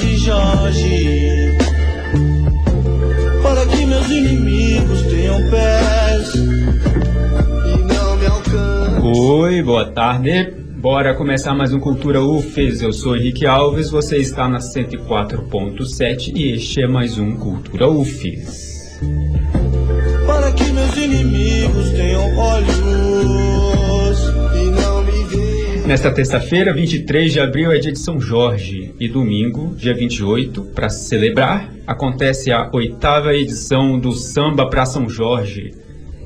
de Jorge. Para que meus inimigos tenham pés e não me alcancem. Oi, boa tarde. Bora começar mais um Cultura UFES. Eu sou Henrique Alves, você está na 104.7 e este é mais um Cultura UFES. Para que meus inimigos tenham olhos Nesta terça-feira, 23 de abril, é dia de São Jorge e domingo, dia 28, para celebrar, acontece a oitava edição do Samba para São Jorge,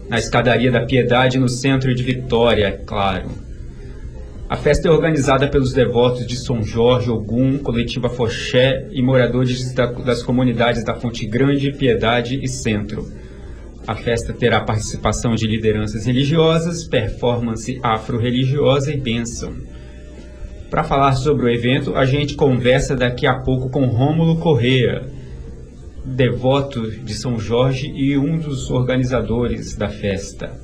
na Escadaria da Piedade, no centro de Vitória, é claro. A festa é organizada pelos devotos de São Jorge, Ogum, Coletiva Foché e moradores da- das comunidades da Fonte Grande, Piedade e Centro. A festa terá participação de lideranças religiosas, performance afro-religiosa e bênção. Para falar sobre o evento, a gente conversa daqui a pouco com Rômulo Correa, devoto de São Jorge e um dos organizadores da festa.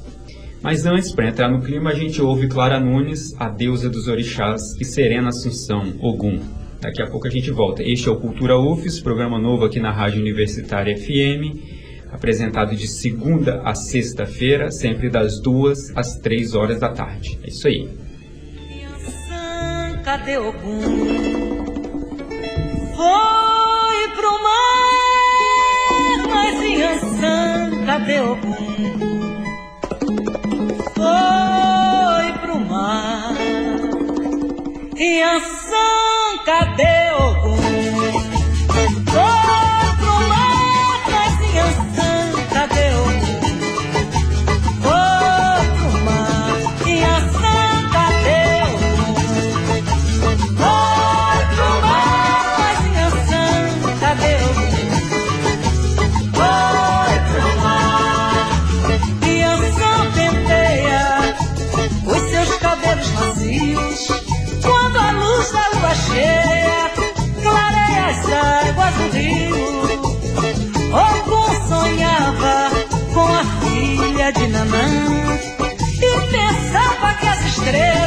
Mas antes, para entrar no clima, a gente ouve Clara Nunes, a deusa dos orixás, e Serena Assunção, Ogum. Daqui a pouco a gente volta. Este é o Cultura UFES, programa novo aqui na Rádio Universitária FM, apresentado de segunda a sexta-feira, sempre das duas às três horas da tarde. É isso aí. Foi pro mar, mas Yansan, cadê Ogum? Foi pro mar, Yansan, que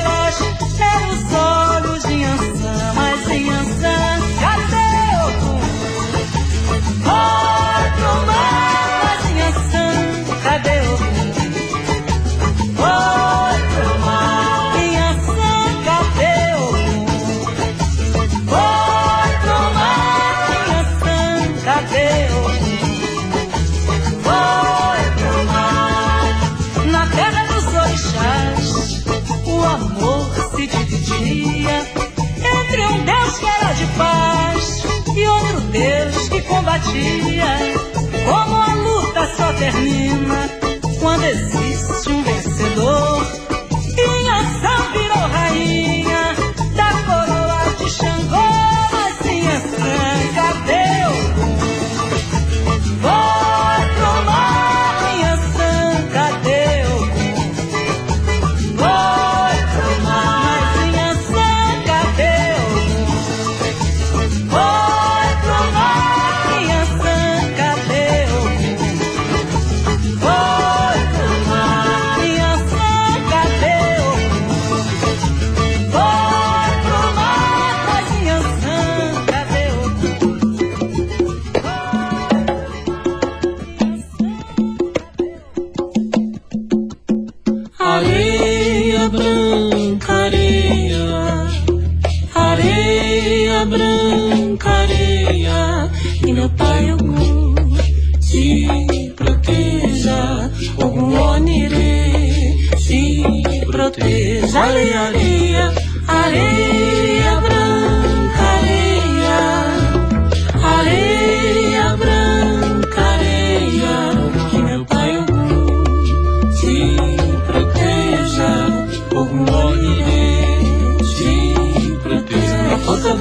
Combatia. Como a luta só termina quando existe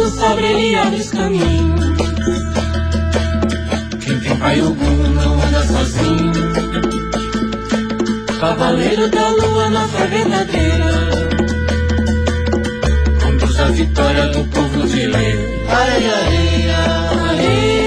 Na força do sabre ele abre os caminhos. Quem tem pai algum não anda sozinho. Cavaleiro da lua na fé verdadeira. Conduz a vitória do povo de lei. Areia, areia, areia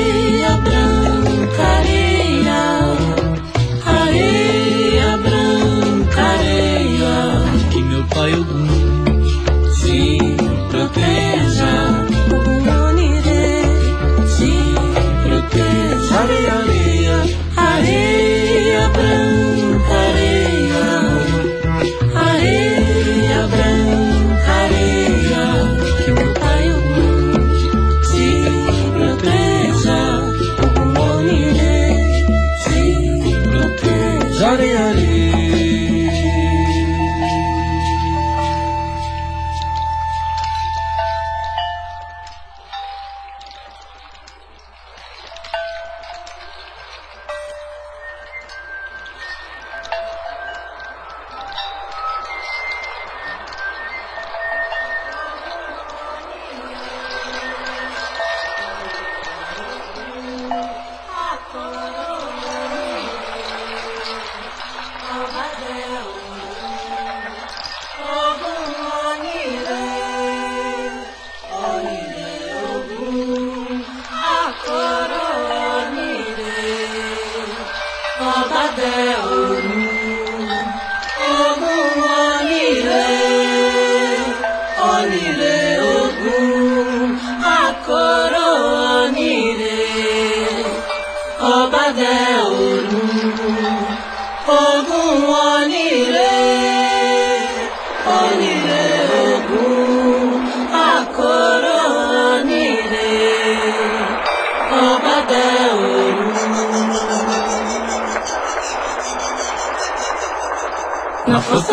Na força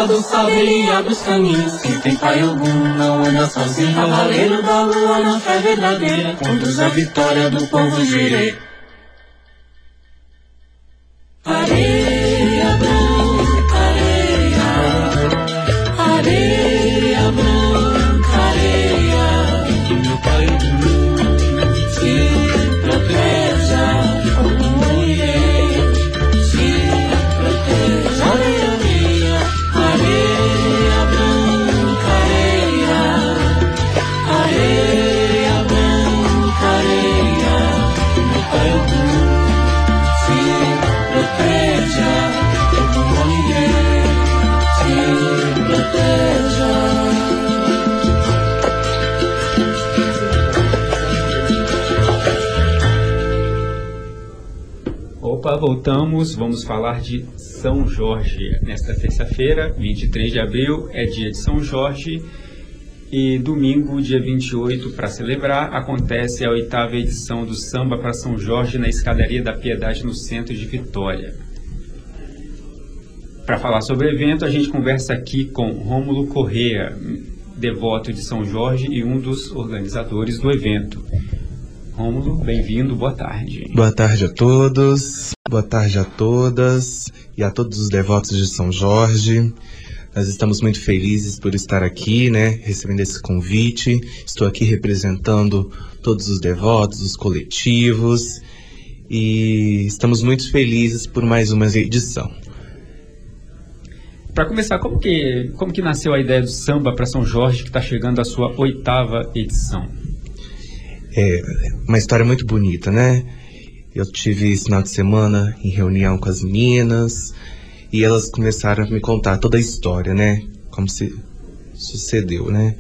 do saber e abre os caminhos. Quem tem pai algum não anda sozinho. Cavaleiro da lua na fé verdadeira. Conduz a vitória do povo girei Vamos falar de São Jorge. Nesta terça-feira, 23 de abril, é dia de São Jorge. E domingo, dia 28, para celebrar, acontece a oitava edição do Samba para São Jorge na Escadaria da Piedade, no centro de Vitória. Para falar sobre o evento, a gente conversa aqui com Rômulo Correa, devoto de São Jorge e um dos organizadores do evento. Rômulo, bem-vindo, boa tarde. Boa tarde a todos, boa tarde a todas e a todos os devotos de São Jorge. Nós estamos muito felizes por estar aqui, né, recebendo esse convite. Estou aqui representando todos os devotos, os coletivos e estamos muito felizes por mais uma edição. Para começar, como que, como que nasceu a ideia do samba para São Jorge, que está chegando à sua oitava edição? É uma história muito bonita, né? Eu tive esse final de semana em reunião com as meninas e elas começaram a me contar toda a história, né? Como se sucedeu, né?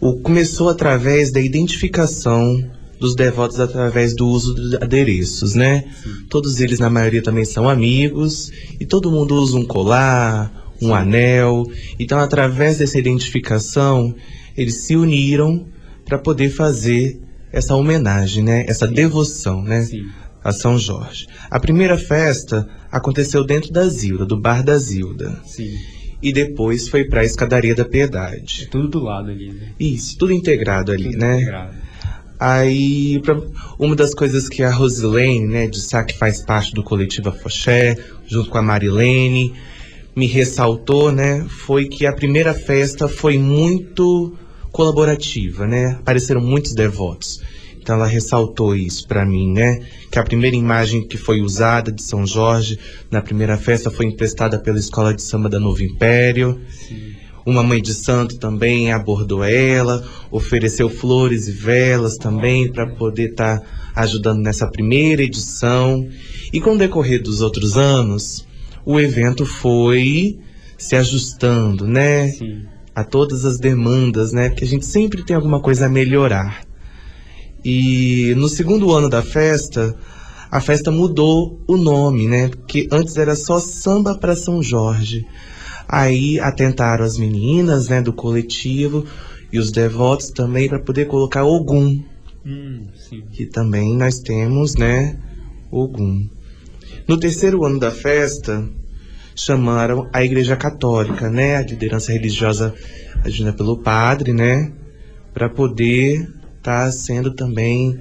O começou através da identificação dos devotos através do uso de adereços, né? Todos eles, na maioria, também são amigos e todo mundo usa um colar, um anel. Então, através dessa identificação, eles se uniram para poder fazer essa homenagem, né? Essa devoção, né? Sim. A São Jorge. A primeira festa aconteceu dentro da Zilda, do bar da Zilda. Sim. E depois foi para a Escadaria da Piedade. Tudo do lado ali, né? Isso, tudo integrado ali, Tudo né? integrado. Aí, pra- uma das coisas que a Rosilene, né, de Sá, que faz parte do coletivo Afoxé, junto com a Marilene, me ressaltou, né, foi que a primeira festa foi muito colaborativa, né? Apareceram muitos devotos. Então ela ressaltou isso pra mim, né? Que a primeira imagem que foi usada de São Jorge na primeira festa foi emprestada pela Escola de Samba da Novo Império. Sim. Uma mãe de santo também abordou ela, ofereceu flores e velas também para poder estar ajudando nessa primeira edição. E com o decorrer dos outros anos, o evento foi se ajustando, né? Sim. A todas as demandas, né? Porque a gente sempre tem alguma coisa a melhorar. E no segundo ano da festa, a festa mudou o nome, né? Porque antes era só samba para São Jorge. Aí atentaram as meninas, né, do coletivo e os devotos também para poder colocar Ogum, Hum, que também nós temos, né, Ogum. No terceiro ano da festa, chamaram a Igreja Católica, né, a liderança religiosa agida pelo padre, né, para poder estar tá sendo também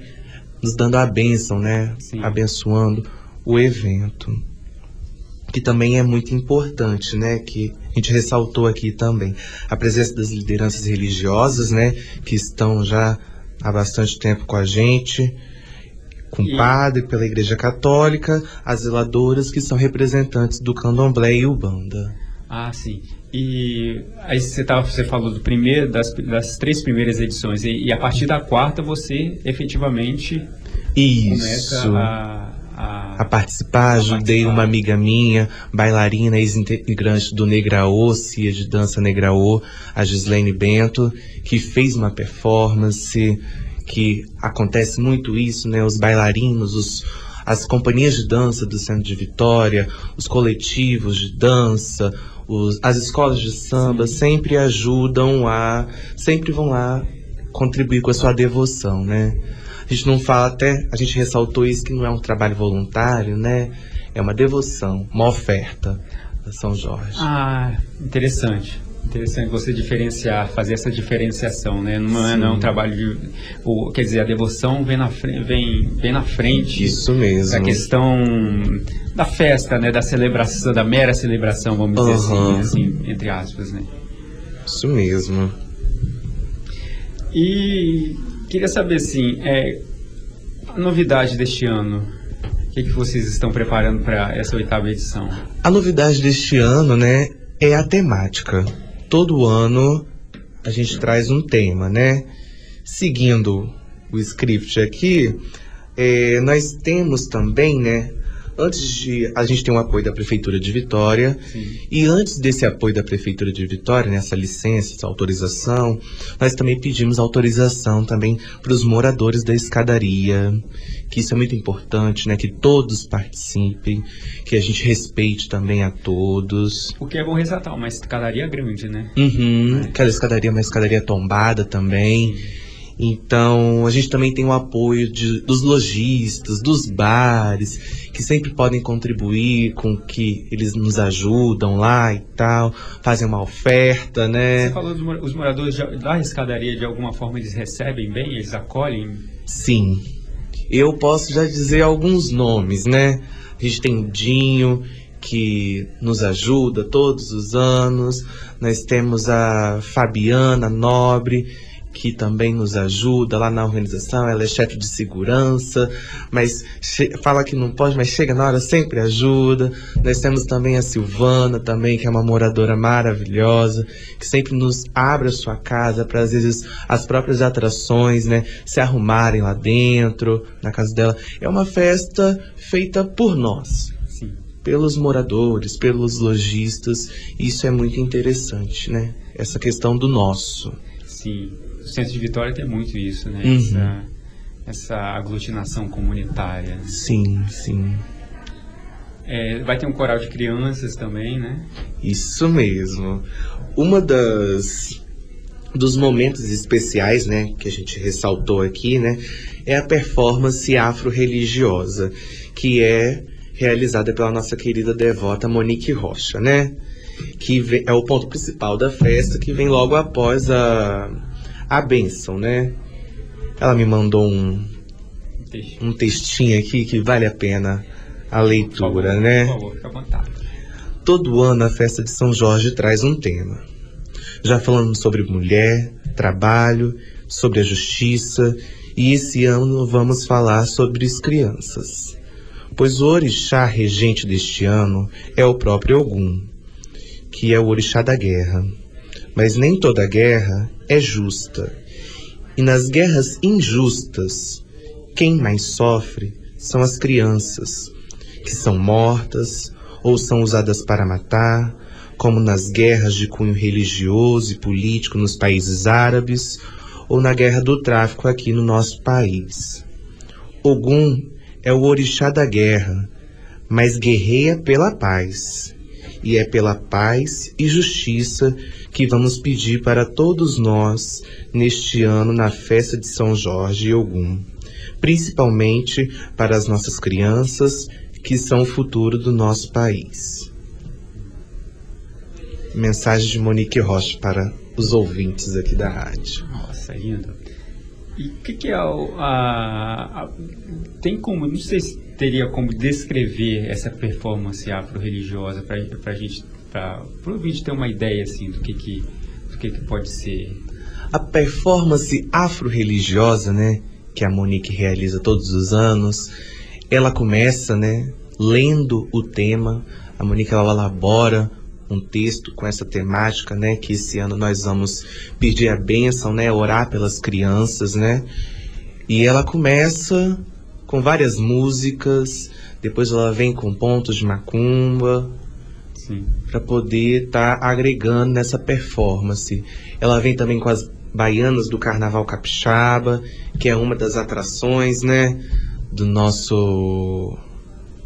nos dando a bênção, né, Sim. abençoando o evento. Que também é muito importante, né, que a gente ressaltou aqui também. A presença das lideranças religiosas, né, que estão já há bastante tempo com a gente, com E- padre, pela Igreja Católica, as zeladoras que são representantes do candomblé e ubanda. Ah, sim. E aí você, tava, você falou do primeiro, das, das três primeiras edições, e, e a partir da quarta você efetivamente Isso. começa a, a, participar, ajudei uma amiga minha, bailarina, ex-integrante do Negraô, Cia de Dança Negraô, a Gislaine Bento, que fez uma performance, que acontece muito isso, né? Os bailarinos, os, as companhias de dança do Centro de Vitória, os coletivos de dança, os- as escolas de samba sempre ajudam a, sempre vão lá contribuir com a sua devoção, né? A gente não fala até, a gente ressaltou isso que não é um trabalho voluntário, né? É uma devoção, uma oferta a São Jorge. Ah, interessante. Interessante você diferenciar, fazer essa diferenciação, né? Não é, não é um trabalho de. O, quer dizer, a devoção vem na, fre- vem, vem na frente Isso mesmo. da questão da festa, né? Da celebração, da mera celebração, vamos dizer Aham. assim, assim, entre aspas, né? Isso mesmo. E queria saber assim, é, a novidade deste ano, o que, que vocês estão preparando para essa oitava edição? A novidade deste ano, né, é a temática. Todo ano a gente traz um tema, né? Seguindo o script aqui, é, nós temos também, né? Antes de. A gente tem o apoio da Prefeitura de Vitória. Sim. E antes desse apoio da Prefeitura de Vitória, nessa licença, essa autorização, nós também pedimos autorização também para os moradores da escadaria, que isso é muito importante, né? Que todos participem, que a gente respeite também a todos. O que é bom ressaltar, uma escadaria grande, né? Uhum, aquela escadaria é uma escadaria tombada também. Então, a gente também tem o apoio de- dos lojistas, dos bares, que sempre podem contribuir com que eles nos ajudam lá e tal, fazem uma oferta, Você né? falou dos mora- os moradores da escadaria, de alguma forma eles recebem bem, eles acolhem? Sim. Eu posso já dizer alguns nomes, né? A gente tem o Dinho, que nos ajuda todos os anos. Nós temos a Fabiana Nobre, que também nos ajuda lá na organização. Ela é chefe de segurança, mas fala que não pode, mas chega na hora, sempre ajuda. Nós temos também a Silvana, também, que é uma moradora maravilhosa, que sempre nos abre a sua casa para, às vezes, as próprias atrações, né, se arrumarem lá dentro, na casa dela. É uma festa feita por nós pelos moradores, pelos lojistas. Isso é muito interessante, né? Essa questão do nosso. Sim. O Centro de Vitória tem muito isso, né? Uhum. Essa, essa aglutinação comunitária. Sim, sim. É, vai ter um coral de crianças também, né? Isso mesmo. Uma das dos momentos especiais, né, que a gente ressaltou aqui, né, é a performance afro-religiosa, que é realizada pela nossa querida devota Monique Rocha, né? Que ve- é o ponto principal da festa, que vem logo após a, a bênção, né? Ela me mandou um, um textinho aqui que vale a pena a leitura, favor, né? Por favor, fica à vontade. Todo ano a festa de São Jorge traz um tema. Já falamos sobre mulher, trabalho, sobre a justiça, e esse ano vamos falar sobre as crianças. Pois o orixá regente deste ano é o próprio Ogum, que é o orixá da guerra. Mas nem toda guerra é justa. E nas guerras injustas, quem mais sofre são as crianças, que são mortas ou são usadas para matar, como nas guerras de cunho religioso e político nos países árabes ou na guerra do tráfico aqui no nosso país. Ogum é o orixá da guerra, mas guerreia pela paz. E é pela paz e justiça que vamos pedir para todos nós neste ano na festa de São Jorge e Ogum, principalmente para as nossas crianças, que são o futuro do nosso país. mensagem de Monique Rocha para os ouvintes aqui da rádio. Nossa, lindo. E o que, que é o, a, a- Tem como, não sei se teria como descrever essa performance afro-religiosa para a gente, para o ter uma ideia assim do que, que, do que, que pode ser. A performance afro-religiosa, né, que a Monique realiza todos os anos, ela começa, né, lendo o tema. A Monique ela elabora um texto com essa temática, né, que esse ano nós vamos pedir a bênção, né, orar pelas crianças, né? E ela começa com várias músicas, depois ela vem com pontos de macumba, para poder estar agregando nessa performance. Ela vem também com as baianas do Carnaval Capixaba, que é uma das atrações, né, do nosso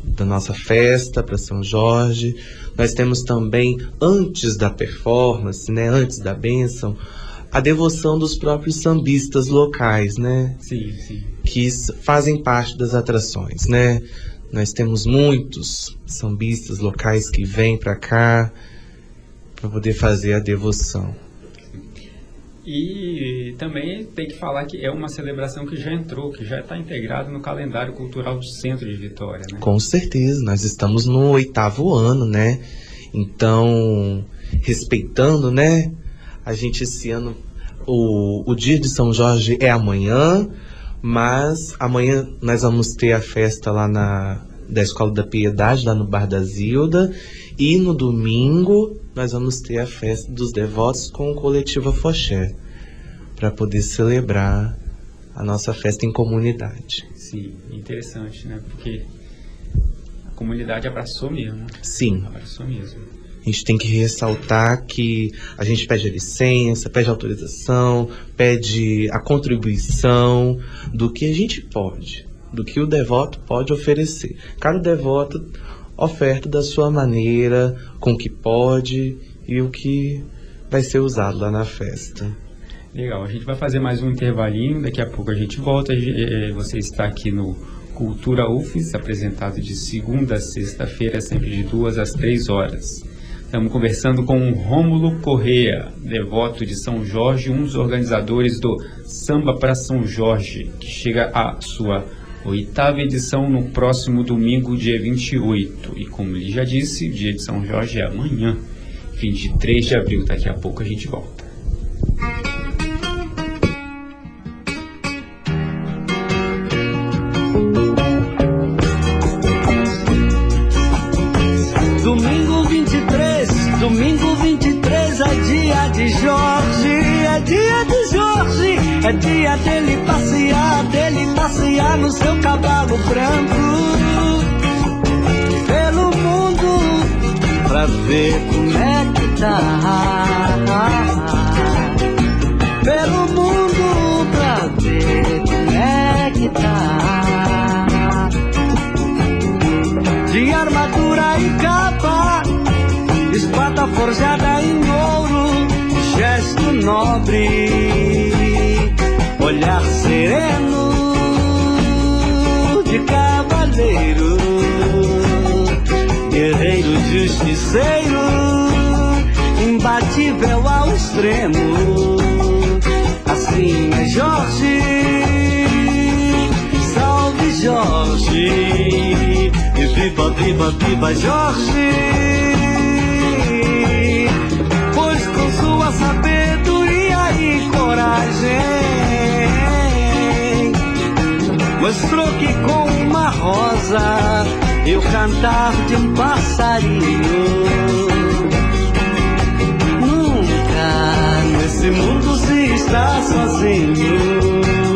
da nossa festa para São Jorge. Nós temos também antes da performance, né, antes da bênção, a devoção dos próprios sambistas locais, né? Sim, sim. que fazem parte das atrações, né? Nós temos muitos sambistas locais que vêm para cá para poder fazer a devoção. E também tem que falar que é uma celebração que já entrou, que já está integrada no calendário cultural do Centro de Vitória, né? Com certeza, nós estamos no oitavo ano, né? Então, respeitando, né? A gente esse ano, o, o dia de São Jorge é amanhã, mas amanhã nós vamos ter a festa lá na da Escola da Piedade, lá no Bar da Zilda, e no domingo nós vamos ter a festa dos devotos com o coletivo Foché, para poder celebrar a nossa festa em comunidade. Sim, interessante, né? Porque a comunidade abraçou mesmo. Sim, Abraçou mesmo. A gente tem que ressaltar que a gente pede a licença, pede autorização, pede a contribuição do que a gente pode, do que o devoto pode oferecer. Cada devoto oferta da sua maneira, com o que pode e o que vai ser usado lá na festa. Legal, a gente vai fazer mais um intervalinho, daqui a pouco a gente volta. Eh, Você está aqui no Cultura UFES, apresentado de segunda a sexta-feira, sempre de duas às três horas. Estamos conversando com Rômulo Correa, devoto de São Jorge, um dos organizadores do Samba para São Jorge, que chega à sua oitava edição no próximo domingo, dia 28. E como ele já disse, o dia de São Jorge é amanhã, 23 de abril. Daqui a pouco a gente volta. Nobre, olhar sereno de cavaleiro, guerreiro justiceiro, imbatível ao extremo. Assim é Jorge, salve Jorge, e viva, viva, viva Jorge. Mostrou que com uma rosa e o cantar de um passarinho nunca nesse mundo se está sozinho.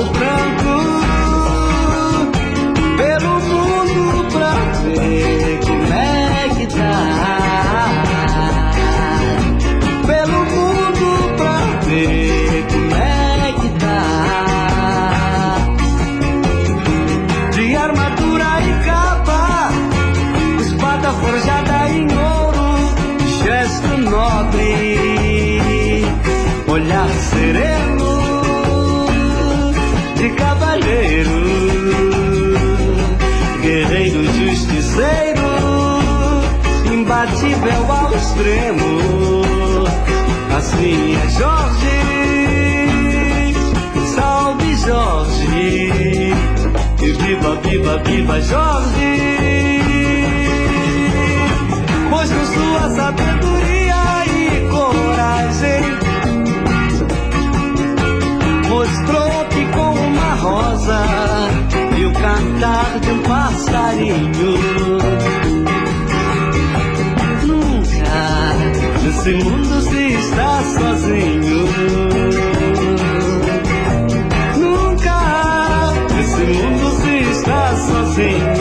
barro branco. véu ao extremo. Assim é Jorge, salve Jorge, e viva, viva, viva Jorge. Pois com sua sabedoria e coragem mostrou que com uma rosa e o cantar de um passarinho. nesse mundo se está sozinho. Nunca nesse mundo se está sozinho.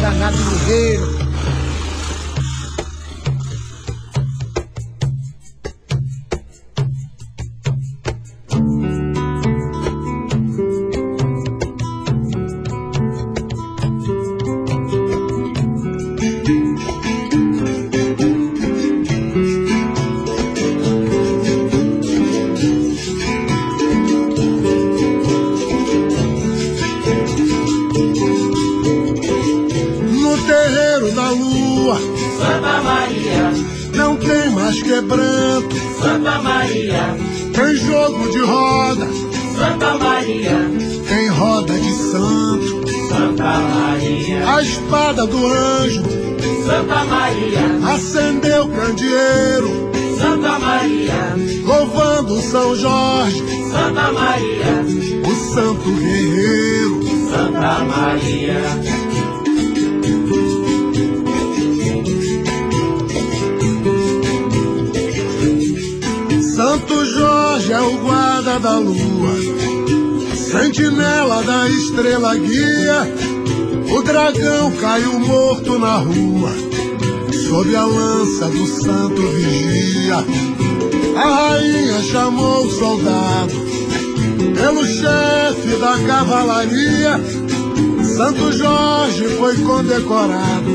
danado ligeiro. sentinela da estrela guia, o dragão caiu morto na rua, sob a lança do santo vigia. A rainha chamou o soldado, pelo chefe da cavalaria, Santo Jorge foi condecorado,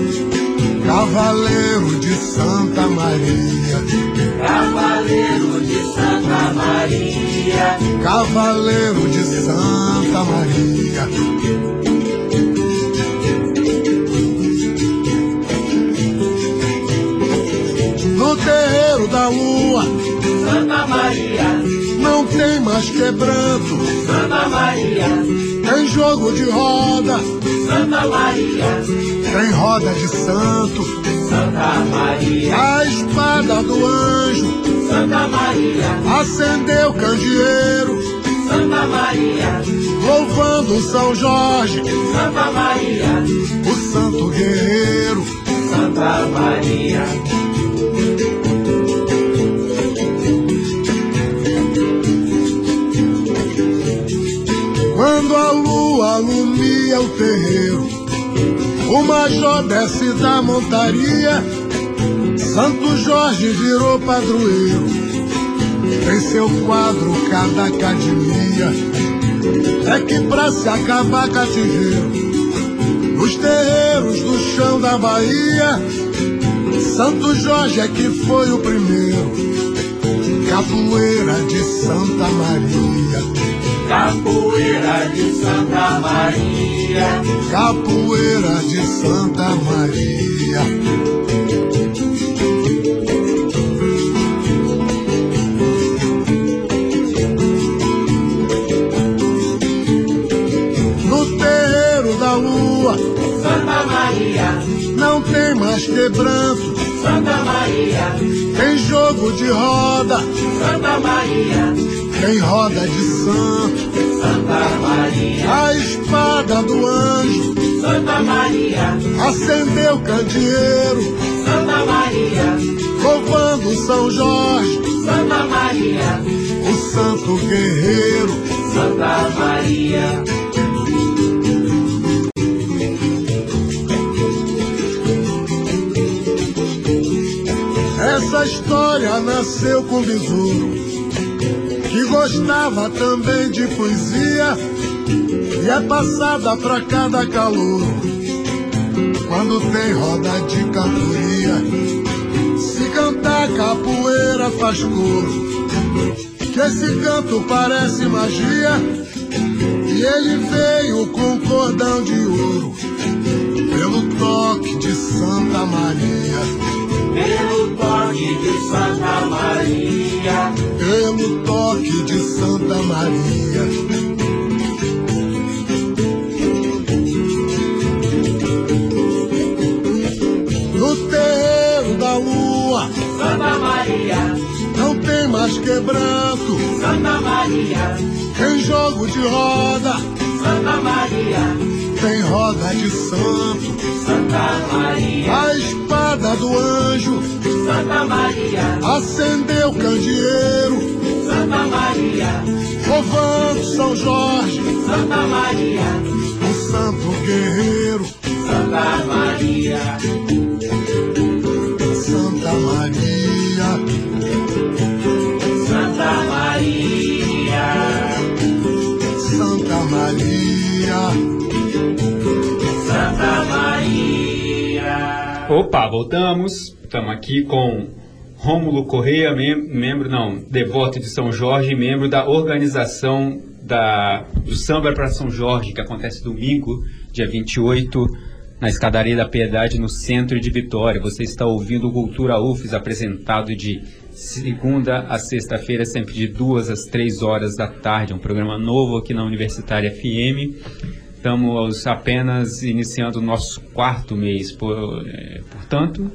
cavaleiro de Santa Maria. Cavaleiro de Santa Maria, Cavaleiro de Santa Maria. No terreiro da lua, Santa Maria, não tem mais quebranto, Santa Maria, tem jogo de roda, Santa Maria, tem roda de santo, Santa Maria, a espada do anjo Santa Maria, acendeu candeeiro, Santa Maria, louvando São Jorge, Santa Maria, o santo guerreiro. Santa Maria. Quando a lua alumia o terreiro, o major desce da montaria, Santo Jorge virou padroeiro, tem seu quadro cada academia, é que pra se acabar cativeiro, nos terreiros do chão da Bahia, Santo Jorge é que foi o primeiro, capoeira de Santa Maria. Capoeira de Santa Maria, Capoeira de Santa Maria. No terreiro da lua Santa Maria, não tem mais quebranto, Santa Maria, tem jogo de roda, Santa Maria, tem roda de santo, Santa Maria, a espada do anjo Santa Maria, acendeu candeeiro, Santa Maria, louvando São Jorge, Santa Maria, o santo guerreiro. Santa Maria. Essa história nasceu com besouro, que gostava também de poesia, e é passada pra cada calor. Quando tem roda de cantoria, se cantar capoeira faz coro. Que esse canto parece magia, e ele veio com cordão de ouro, pelo toque de Santa Maria. Pelo toque de Santa Maria, pelo toque de Santa Maria. No terreiro da lua. Santa Maria, não tem mais quebranto, Santa Maria, tem jogo de roda, Santa Maria, tem roda de santo, Santa Maria, a espada do anjo Santa Maria, acendeu candeeiro, Santa Maria, louvando São Jorge, Santa Maria, o santo guerreiro. Santa Maria, Santa Maria, Santa Maria, Santa Maria. Santa Maria. Opa, voltamos. Estamos aqui com Rômulo Correia, mem- membro, não, devoto de São Jorge, membro da organização da, do Samba para São Jorge, que acontece domingo, dia 28, na Escadaria da Piedade, no centro de Vitória. Você está ouvindo Cultura UFES, apresentado de segunda a sexta-feira, sempre de duas às três horas da tarde. É um programa novo aqui na Universitária FM. Estamos apenas iniciando o nosso quarto mês, por- eh, portanto,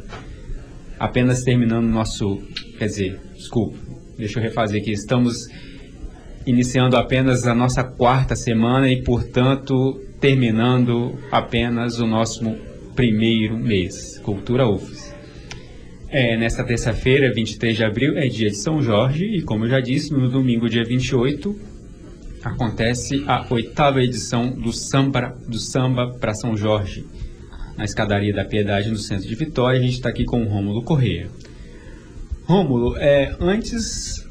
apenas terminando nosso. Quer dizer, desculpa, deixa eu refazer aqui. Estamos iniciando apenas a nossa quarta semana e, portanto, terminando apenas o nosso primeiro mês, Cultura UFES. É, nesta terça-feira, 23 de abril, é dia de São Jorge e, como eu já disse, no domingo, dia 28, acontece a oitava edição do Samba, do samba para São Jorge, na Escadaria da Piedade, no centro de Vitória. A gente está aqui com o Rômulo Corrêa. Rômulo, é, antes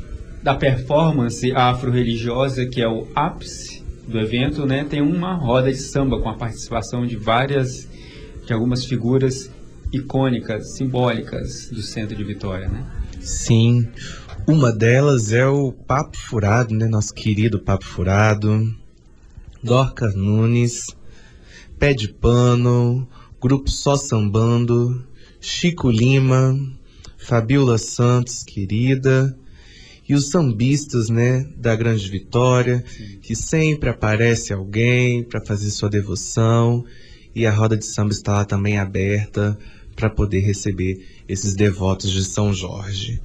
da performance afro-religiosa, que é o ápice do evento, né, tem uma roda de samba com a participação de várias, de algumas figuras icônicas, simbólicas do centro de Vitória, né? Sim, uma delas é o Papo Furado, né? Nosso querido Papo Furado. Dorcas Nunes, Pé de Pano, Grupo Só Sambando, Chico Lima, Fabiola Santos, querida, e os sambistas, né, da Grande Vitória, que sempre aparece alguém para fazer sua devoção, e a roda de samba está lá também aberta para poder receber esses devotos de São Jorge.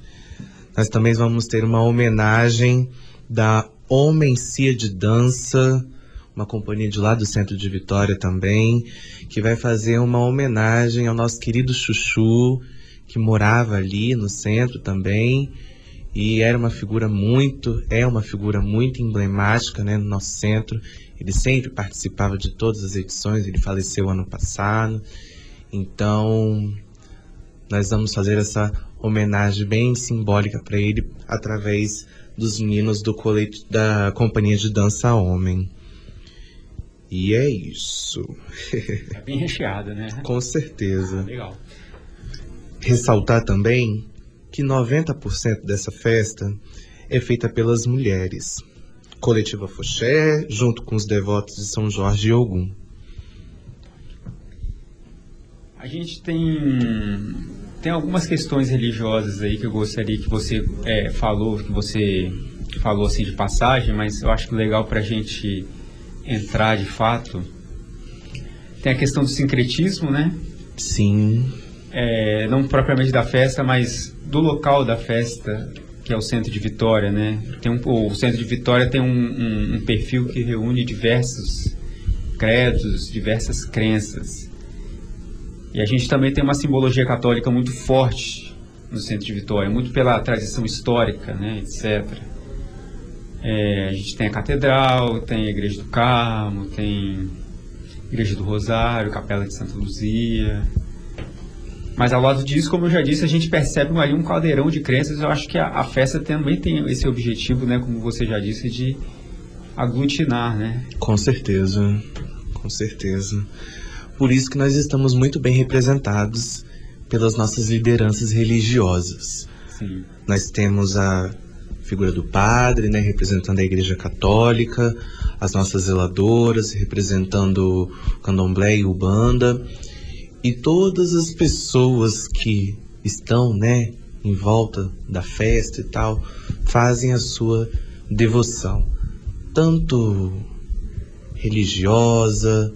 Nós também vamos ter uma homenagem da Homencia de Dança, uma companhia de lá do centro de Vitória também, que vai fazer uma homenagem ao nosso querido Chuchu, que morava ali no centro também, e era uma figura muito, é uma figura muito emblemática né, no nosso centro. Ele sempre participava de todas as edições, ele faleceu ano passado. Então, nós vamos fazer essa homenagem bem simbólica para ele através dos meninos do colete da Companhia de Dança Homem. E é isso. É bem recheada, né? Com certeza. Legal. Ressaltar também que 90% dessa festa é feita pelas mulheres. Coletiva Foché, junto com os devotos de São Jorge e Ogum. A gente tem tem algumas questões religiosas aí que eu gostaria que você é, falou, que você falou assim de passagem, mas eu acho que legal para a gente entrar de fato. Tem a questão do sincretismo, né? Sim. É, não propriamente da festa, mas do local da festa, que é o centro de Vitória, né? Tem um, o centro de Vitória tem um, um, um perfil que reúne diversos credos, diversas crenças. E a gente também tem uma simbologia católica muito forte no centro de Vitória, muito pela tradição histórica, né, etc. É, a gente tem a catedral, tem a igreja do Carmo, tem a igreja do Rosário, capela de Santa Luzia. Mas ao lado disso, como eu já disse, a gente percebe ali um caldeirão de crenças. Eu acho que a, a festa também tem esse objetivo, né, como você já disse, de aglutinar, né? Com certeza, com certeza. Por isso que nós estamos muito bem representados pelas nossas lideranças religiosas. Sim. Nós temos a figura do padre, né, representando a Igreja Católica, as nossas zeladoras, representando candomblé e o banda, e todas as pessoas que estão, né, em volta da festa e tal, fazem a sua devoção, tanto religiosa,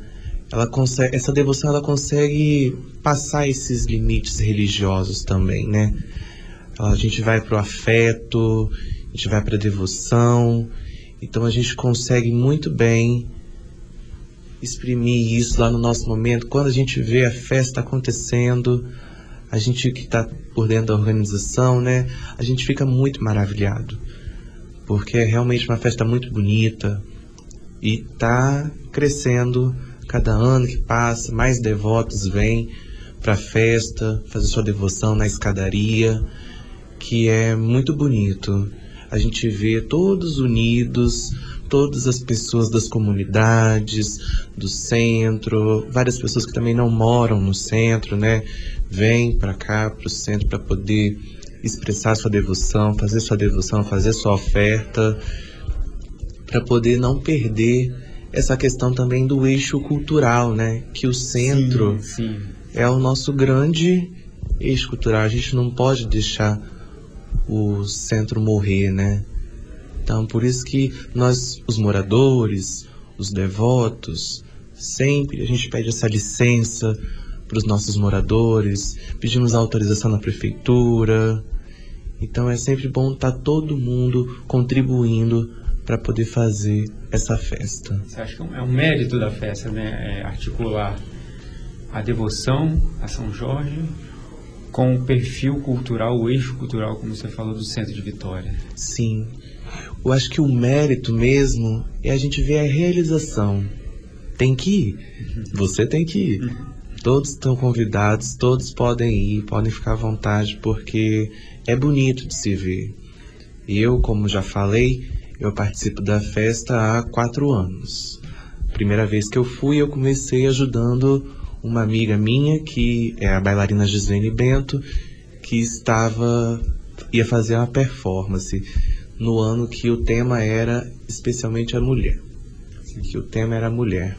ela consegue, essa devoção ela consegue passar esses limites religiosos também, né? A gente vai para o afeto, a gente vai para devoção, então a gente consegue muito bem exprimir isso lá no nosso momento. Quando a gente vê a festa acontecendo, a gente que está por dentro da organização, né? A gente fica muito maravilhado, porque é realmente uma festa muito bonita e está crescendo Cada ano que passa, mais devotos vêm para a festa, fazer sua devoção na escadaria, que é muito bonito. A gente vê todos unidos, todas as pessoas das comunidades, do centro, várias pessoas que também não moram no centro, né? Vêm para cá, para o centro, para poder expressar sua devoção, fazer sua devoção, fazer sua oferta, para poder não perder essa questão também do eixo cultural, né? Que o centro sim, sim. é o nosso grande eixo cultural. A gente não pode deixar o centro morrer, né? Então, por isso que nós, os moradores, os devotos, sempre a gente pede essa licença para os nossos moradores, pedimos autorização na prefeitura. Então é sempre bom estar tá todo mundo contribuindo para poder fazer essa festa. Você acha que é um mérito da festa, né? É articular a devoção a São Jorge com o perfil cultural, o eixo cultural, como você falou, do centro de Vitória. Sim. Eu acho que o mérito mesmo é a gente ver a realização. Tem que ir. Uhum. Você tem que ir. Uhum. Todos estão convidados, todos podem ir, podem ficar à vontade, porque é bonito de se ver. Eu, como já falei, eu participo da festa há quatro anos. Primeira vez que eu fui, eu comecei ajudando uma amiga minha, que é a bailarina Gislene Bento, que estava ia fazer uma performance no ano que o tema era especialmente a mulher. Que o tema era a mulher.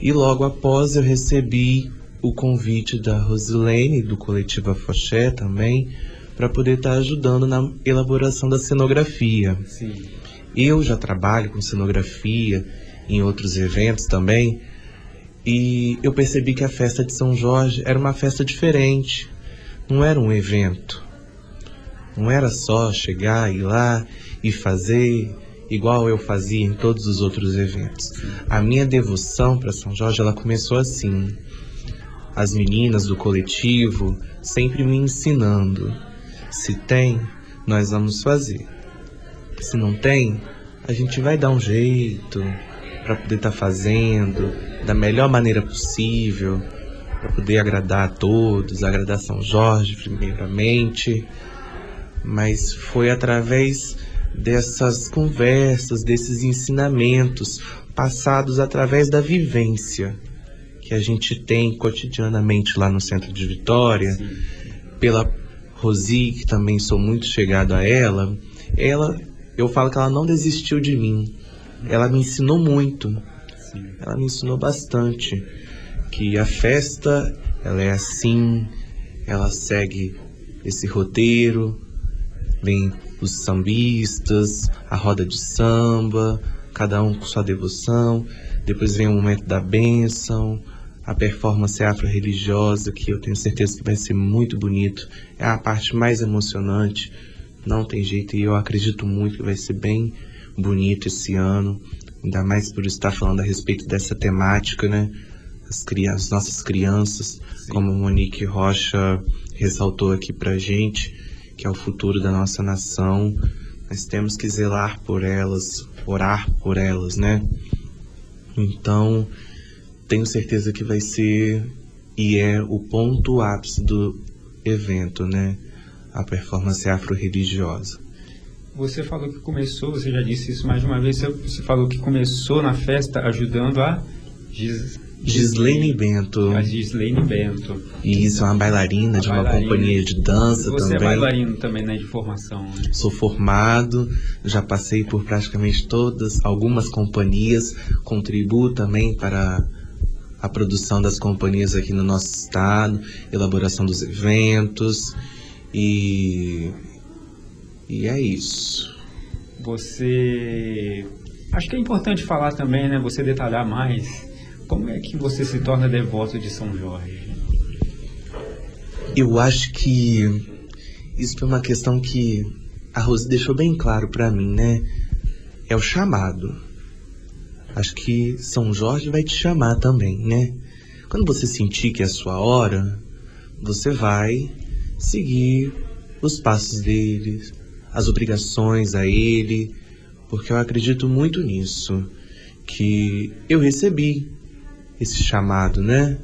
E logo após eu recebi o convite da Rosilene, do coletivo Afoxé também, para poder estar ajudando na elaboração da cenografia. Sim. Eu já trabalho com cenografia em outros eventos também, e eu percebi que a festa de São Jorge era uma festa diferente, não era um evento. Não era só chegar, ir lá e fazer igual eu fazia em todos os outros eventos. A minha devoção para São Jorge, ela começou assim. As meninas do coletivo sempre me ensinando. Se tem, nós vamos fazer. Se não tem, a gente vai dar um jeito para poder estar tá fazendo da melhor maneira possível, para poder agradar a todos, agradar São Jorge primeiramente. Mas foi através dessas conversas, desses ensinamentos passados através da vivência que a gente tem cotidianamente lá no centro de Vitória, Sim. pela Rosi, que também sou muito chegado a ela, ela, eu falo que ela não desistiu de mim. Ela me ensinou muito. Sim. Ela me ensinou bastante que a festa, ela é assim, ela segue esse roteiro, vem os sambistas, a roda de samba, cada um com sua devoção. Depois vem o momento da bênção, a performance afro-religiosa, que eu tenho certeza que vai ser muito bonito. É a parte mais emocionante, não tem jeito, e eu acredito muito que vai ser bem bonito esse ano, ainda mais por estar falando a respeito dessa temática, né? As, crianças, as nossas crianças, Sim. como Monique Rocha ressaltou aqui pra gente que é o futuro da nossa nação. Nós temos que zelar por elas, orar por elas, né? Então, tenho certeza que vai ser e é o ponto ápice do evento, né? A performance afro-religiosa. Você falou que começou, você já disse isso mais de uma vez, você falou que começou na festa ajudando a Gislaine Bento. A Gislaine Bento. Isso, é uma bailarina de uma companhia de dança Você também. Você é bailarino também, né, de formação. Né? Sou formado, já passei por praticamente todas, algumas companhias, contribuo também para a produção das companhias aqui no nosso estado, elaboração dos eventos e e é isso. Você acho que é importante falar também, né, você detalhar mais como é que você se torna devoto de São Jorge? Eu acho que isso foi uma questão que a Rose deixou bem claro para mim, né? É o chamado. Acho que São Jorge vai te chamar também, né? Quando você sentir que é a sua hora, você vai seguir os passos dele, as obrigações a ele, porque eu acredito muito nisso, que eu recebi esse chamado, né?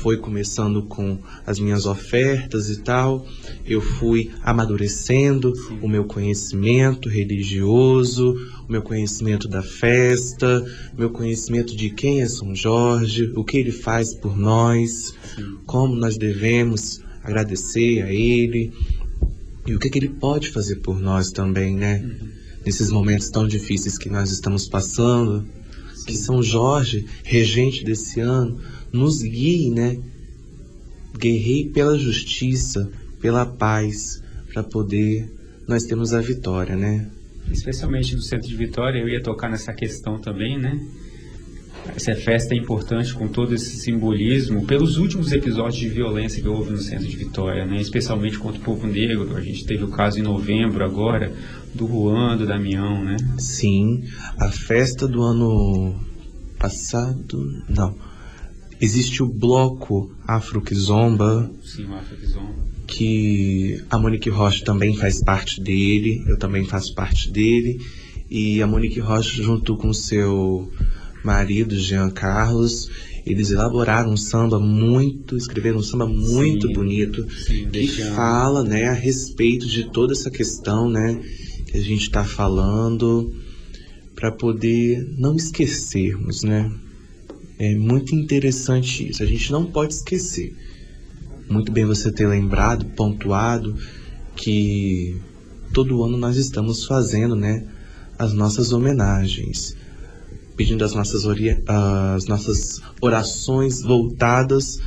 Foi começando com as minhas ofertas e tal, eu fui amadurecendo Sim. o meu conhecimento religioso, o meu conhecimento da festa, meu conhecimento de quem é São Jorge, o que ele faz por nós, Sim. como nós devemos agradecer a ele e o que, que ele pode fazer por nós também, né? Uhum. Nesses momentos tão difíceis que nós estamos passando, que São Jorge, regente desse ano, nos guie, né? Guerrei pela justiça, pela paz, para poder nós termos a vitória, né? Especialmente do centro de Vitória, eu ia tocar nessa questão também, né? Essa festa é importante com todo esse simbolismo, pelos últimos episódios de violência que houve no centro de Vitória, né? especialmente contra o povo negro. A gente teve o caso em novembro agora, do Juan, do Damião, né? Sim, a festa do ano passado, não. Existe o bloco Afro Kizomba. Sim, o Afro Kizomba. Que a Monique Rocha também faz parte dele, eu também faço parte dele. E a Monique Rocha, junto com seu marido Jean Carlos, eles elaboraram um samba muito, escreveram um samba muito Sim. bonito Sim, que deixa- fala, né, a respeito de toda essa questão, né, que a gente está falando, para poder não esquecermos, né? É muito interessante isso. A gente não pode esquecer. Muito bem você ter lembrado, pontuado que todo ano nós estamos fazendo, né, as nossas homenagens, pedindo as nossas, as nossas orações voltadas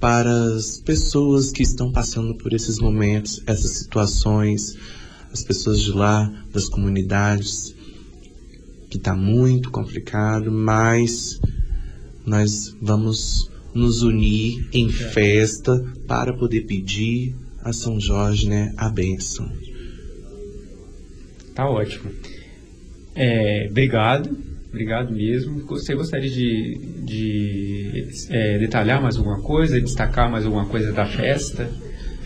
para as pessoas que estão passando por esses momentos, essas situações, as pessoas de lá, das comunidades, que está muito complicado, mas nós vamos nos unir em festa para poder pedir a São Jorge, né, a bênção. Tá ótimo. É, obrigado, obrigado mesmo. Você gostaria de, de é, detalhar mais alguma coisa, destacar mais alguma coisa da festa?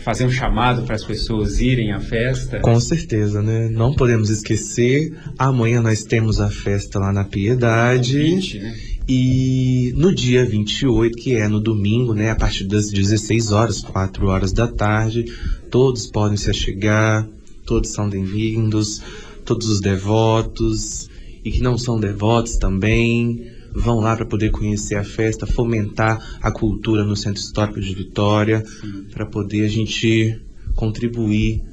Fazer um chamado para as pessoas irem à festa? Com certeza, né? Não podemos esquecer, amanhã nós temos a festa lá na Piedade. 20, né? E no dia 28, que é no domingo, né, a partir das 16 horas, 4 horas da tarde, todos podem se achegar, todos são bem-vindos, todos os devotos e que não são devotos também vão lá para poder conhecer a festa, fomentar a cultura no Centro Histórico de Vitória, para poder a gente contribuir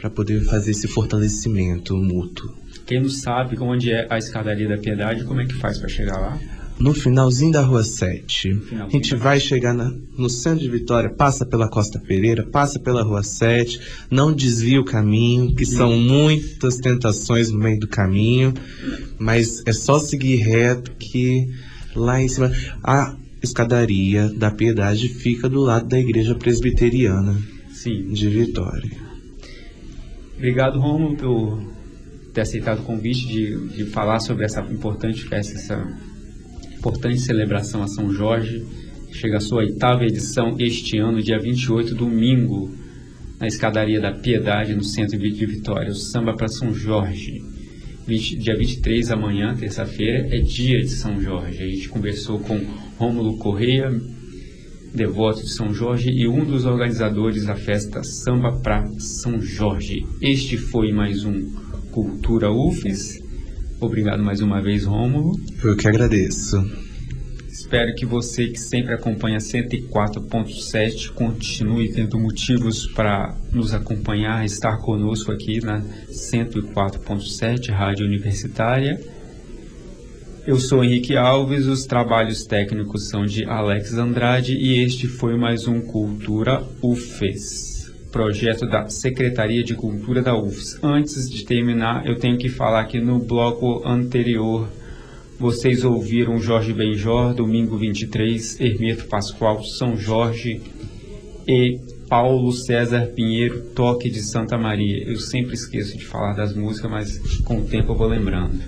para poder fazer esse fortalecimento mútuo. Quem não sabe onde é a escadaria da Piedade, como é que faz para chegar lá? No finalzinho da Rua 7. finalzinho A gente vai chegar na- no centro de Vitória, passa pela Costa Pereira, passa pela Rua 7, não desvia o caminho, que são muitas tentações no meio do caminho, mas é só seguir reto que lá em cima a escadaria da Piedade fica do lado da igreja presbiteriana Sim. de Vitória. Obrigado, Romulo, por ter aceitado o convite de, de falar sobre essa importante festa, essa importante celebração a São Jorge. Chega a sua oitava edição este ano, dia 28, domingo, na Escadaria da Piedade, no centro de Vitória. O samba para São Jorge. 20 dia 23, amanhã, terça-feira, é dia de São Jorge. A gente conversou com Rômulo Correia, devoto de São Jorge e um dos organizadores da festa Samba pra São Jorge. Este foi mais um Cultura UFES. Obrigado mais uma vez, Rômulo. Eu que agradeço. Espero que você que sempre acompanha 104.7 continue tendo motivos para nos acompanhar, estar conosco aqui na 104.7 Rádio Universitária. Eu sou Henrique Alves, os trabalhos técnicos são de Alex Andrade e este foi mais um Cultura UFES, projeto da Secretaria de Cultura da UFES. Antes de terminar, eu tenho que falar que no bloco anterior vocês ouviram Jorge Benjor, domingo 23, Hermeto Pascoal, São Jorge e Paulo César Pinheiro, Toque de Santa Maria. Eu sempre esqueço de falar das músicas, mas com o tempo eu vou lembrando.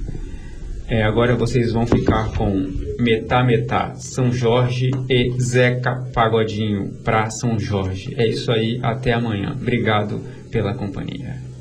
É, agora vocês vão ficar com Metá Metá, São Jorge e Zeca Pagodinho para São Jorge. É isso aí, até amanhã. Obrigado pela companhia.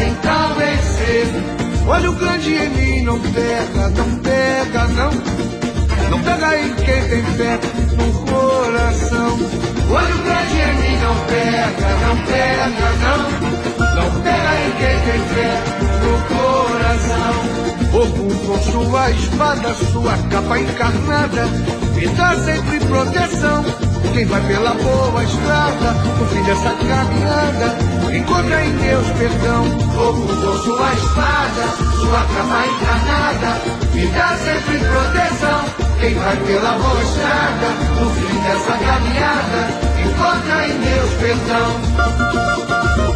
Então vencer. Olha o grande em mim, não pega, não pega, não. Não pega aí quem tem fé no coração. Olha o grande em mim, não pega, não pega, não. Não pega aí quem tem fé no coração. Com sua espada, sua capa encarnada, me dá sempre proteção. Quem vai pela boa estrada, no fim dessa caminhada, encontra em Deus perdão. Com sua espada, sua capa encarnada, me dá sempre proteção. Quem vai pela boa estrada, no fim dessa caminhada, encontra em Deus perdão.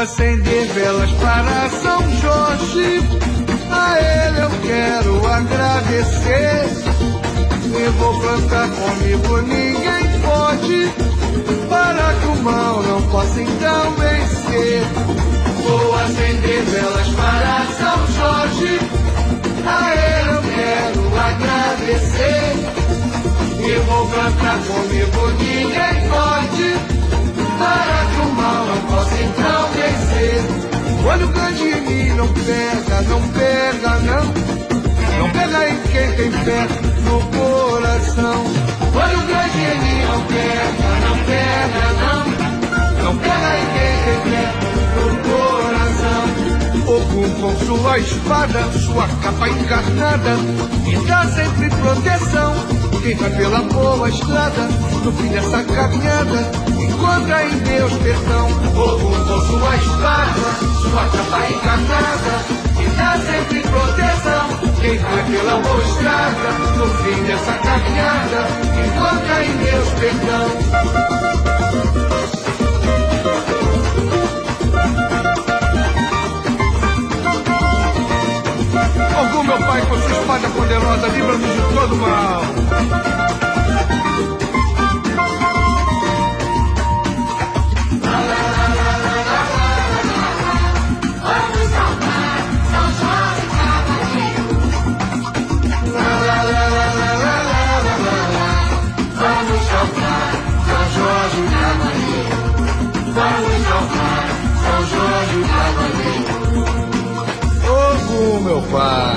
Acender velas para São Jorge. A ele eu quero agradecer. E vou plantar comigo, ninguém pode. Para que o mal não possa então vencer. Vou acender velas para São Jorge. A ele eu quero agradecer. E vou cantar comigo, ninguém não pega, não. Não pega em quem tem fé no coração. Olha o grande mim, não pega, não pega, não. Não pega em quem tem fé no coração. Com sua espada, sua capa encarnada, me dá sempre proteção. Quem vai pela boa estrada, no fim dessa caminhada, encontra em Deus perdão. Com sua espada, sua capa encarnada, dá sempre proteção. Quem boa estrada, no fim dessa caminhada, encontra em Deus perdão. Ogum, meu pai, com sua espada poderosa, livra-nos de todo mal. uh,